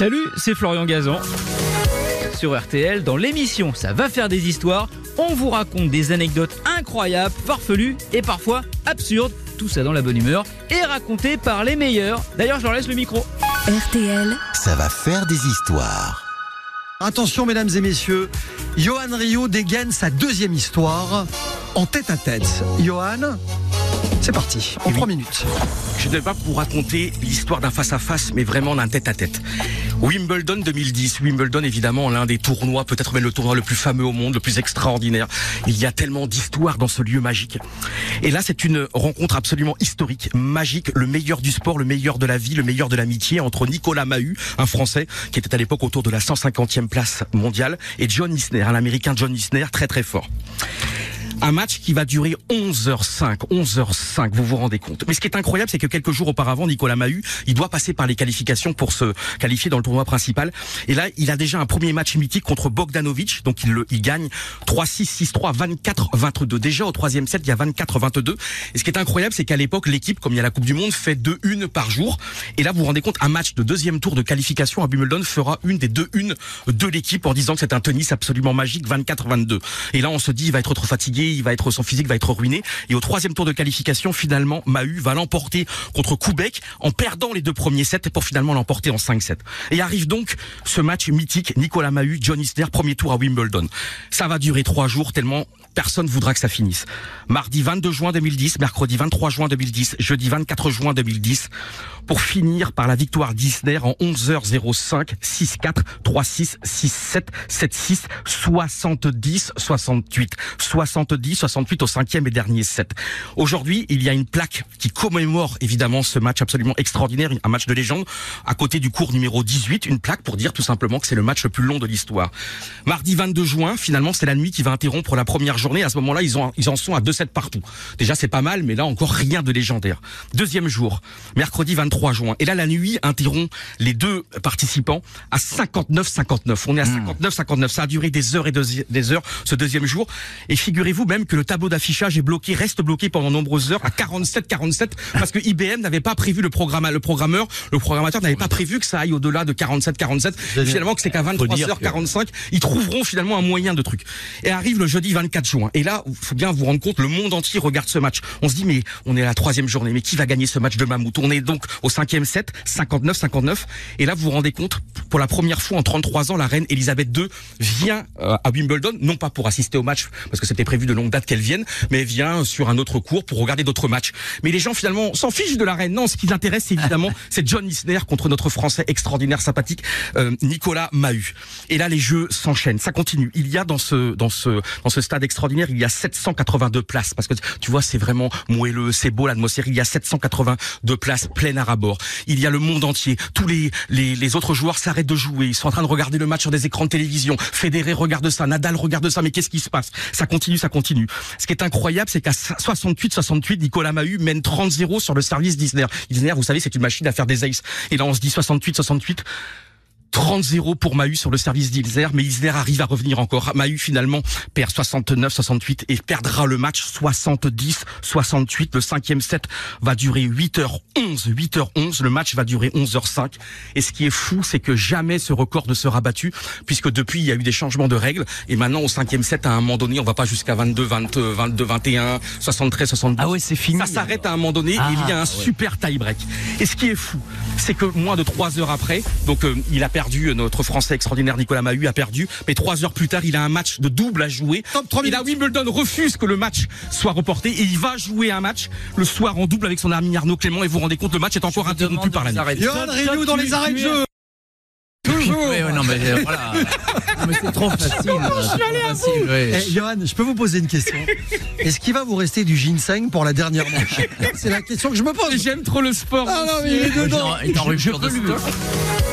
Salut, c'est Florian Gazan. Sur RTL, dans l'émission Ça va faire des histoires, on vous raconte des anecdotes incroyables, farfelues et parfois absurdes. Tout ça dans la bonne humeur et raconté par les meilleurs. D'ailleurs, je leur laisse le micro. RTL, Ça va faire des histoires. Attention, mesdames et messieurs, Johan Rio dégaine sa deuxième histoire en tête à tête. Johan, c'est parti, en trois minutes. Je ne vais pas vous raconter l'histoire d'un face-à-face, mais vraiment d'un tête-à-tête. Wimbledon 2010. Wimbledon, évidemment, l'un des tournois, peut-être même le tournoi le plus fameux au monde, le plus extraordinaire. Il y a tellement d'histoires dans ce lieu magique. Et là, c'est une rencontre absolument historique, magique, le meilleur du sport, le meilleur de la vie, le meilleur de l'amitié entre Nicolas Mahut, un Français qui était à l'époque autour de la 150e place mondiale, et John Isner, un Américain John Isner, très très fort. Un match qui va durer 11h05, 11h05, vous vous rendez compte. Mais ce qui est incroyable, c'est que quelques jours auparavant, Nicolas Mahut, il doit passer par les qualifications pour se qualifier dans le tournoi principal. Et là, il a déjà un premier match mythique contre Bogdanovic, donc il, le, il gagne 3-6, 6-3, 24-22. Déjà au troisième set, il y a 24-22. Et ce qui est incroyable, c'est qu'à l'époque, l'équipe, comme il y a la Coupe du Monde, fait 2-1 par jour. Et là, vous vous rendez compte, un match de deuxième tour de qualification à Wimbledon fera une des deux une de l'équipe en disant que c'est un tennis absolument magique, 24-22. Et là, on se dit, il va être trop fatigué, il va être son physique va être ruiné. Et au troisième tour de qualification, finalement, Mahut va l'emporter contre Koubek en perdant les deux premiers sets pour finalement l'emporter en 5-7. Et arrive donc ce match mythique, Nicolas Mahut, John Isner, premier tour à Wimbledon. Ça va durer trois jours tellement personne voudra que ça finisse. Mardi 22 juin 2010, mercredi 23 juin 2010, jeudi 24 juin 2010, pour finir par la victoire d'Isner en 11h05, 6-4, 3-6, 6-7, 7-6, 70, 68. 70, 68 au cinquième et dernier set. Aujourd'hui, il y a une plaque qui commémore évidemment ce match absolument extraordinaire, un match de légende, à côté du cours numéro 18, une plaque pour dire tout simplement que c'est le match le plus long de l'histoire. Mardi 22 juin, finalement, c'est la nuit qui va interrompre la première journée. À ce moment-là, ils, ont, ils en sont à 2 sets partout. Déjà, c'est pas mal, mais là, encore rien de légendaire. Deuxième jour, mercredi 23 juin. Et là, la nuit interrompt les deux participants à 59-59. On est à 59-59. Ça a duré des heures et des heures, ce deuxième jour. Et figurez-vous même que le tableau d'affichage est bloqué, reste bloqué pendant nombreuses heures à 47-47 parce que IBM n'avait pas prévu le programme, le programmeur, le programmateur n'avait pas prévu que ça aille au-delà de 47-47. Finalement, que c'est qu'à 23h45, ils trouveront finalement un moyen de truc. Et arrive le jeudi 24 juin. Et là, il faut bien vous rendre compte, le monde entier regarde ce match. On se dit, mais on est à la troisième journée, mais qui va gagner ce match de mammouth? On est donc au cinquième set, 59-59. Et là, vous vous rendez compte, pour la première fois en 33 ans, la reine Elisabeth II vient euh, à Wimbledon, non pas pour assister au match, parce que c'était prévu de longue date qu'elle vienne, mais vient sur un autre cours pour regarder d'autres matchs. Mais les gens finalement s'en fichent de la reine. Non, ce qui les intéresse, évidemment, c'est John Isner contre notre Français extraordinaire, sympathique, euh, Nicolas Mahut. Et là, les jeux s'enchaînent, ça continue. Il y a dans ce dans ce dans ce stade extraordinaire, il y a 782 places parce que tu vois, c'est vraiment moelleux, c'est beau l'atmosphère. Il y a 782 places pleines à rabord. Il y a le monde entier. Tous les les, les autres joueurs s'arrêtent de jouer. Ils sont en train de regarder le match sur des écrans de télévision. Federer regarde ça, Nadal regarde ça. Mais qu'est-ce qui se passe? Ça continue, ça continue. Ce qui est incroyable, c'est qu'à 68-68, Nicolas Mahut mène 30-0 sur le service d'Isner. Isner, vous savez, c'est une machine à faire des aces. Et là, on se dit 68-68. 30-0 pour Mahut sur le service d'Ilzer, mais Isner arrive à revenir encore. Mahut finalement perd 69-68 et perdra le match 70-68. Le cinquième set va durer 8h11, 8h11. Le match va durer 11h05. Et ce qui est fou, c'est que jamais ce record ne sera battu, puisque depuis il y a eu des changements de règles. Et maintenant au cinquième set, à un moment donné, on va pas jusqu'à 22, 22, 22, 21, 73, 72. Ah ouais, c'est fini. Ça s'arrête à un moment donné et il y a un super tie-break. Et ce qui est fou, c'est que moins de trois heures après, donc euh, il a perdu, notre Français extraordinaire Nicolas Mahut a perdu, mais trois heures plus tard, il a un match de double à jouer. Et là, Wimbledon refuse que le match soit reporté et il va jouer un match le soir en double avec son ami Arnaud Clément et vous vous rendez compte, le match est encore interrompu par la nuit. Johan Rio dans les arrêts de jeu. Toujours. Non, mais euh, voilà. Mais c'est trop facile. Ouais. Eh, Johan, je peux vous poser une question Est-ce qu'il va vous rester du ginseng pour la dernière manche C'est la question que je me pose. J'aime trop le sport. Ah non, mais il est dedans. Il est en rupture de stock.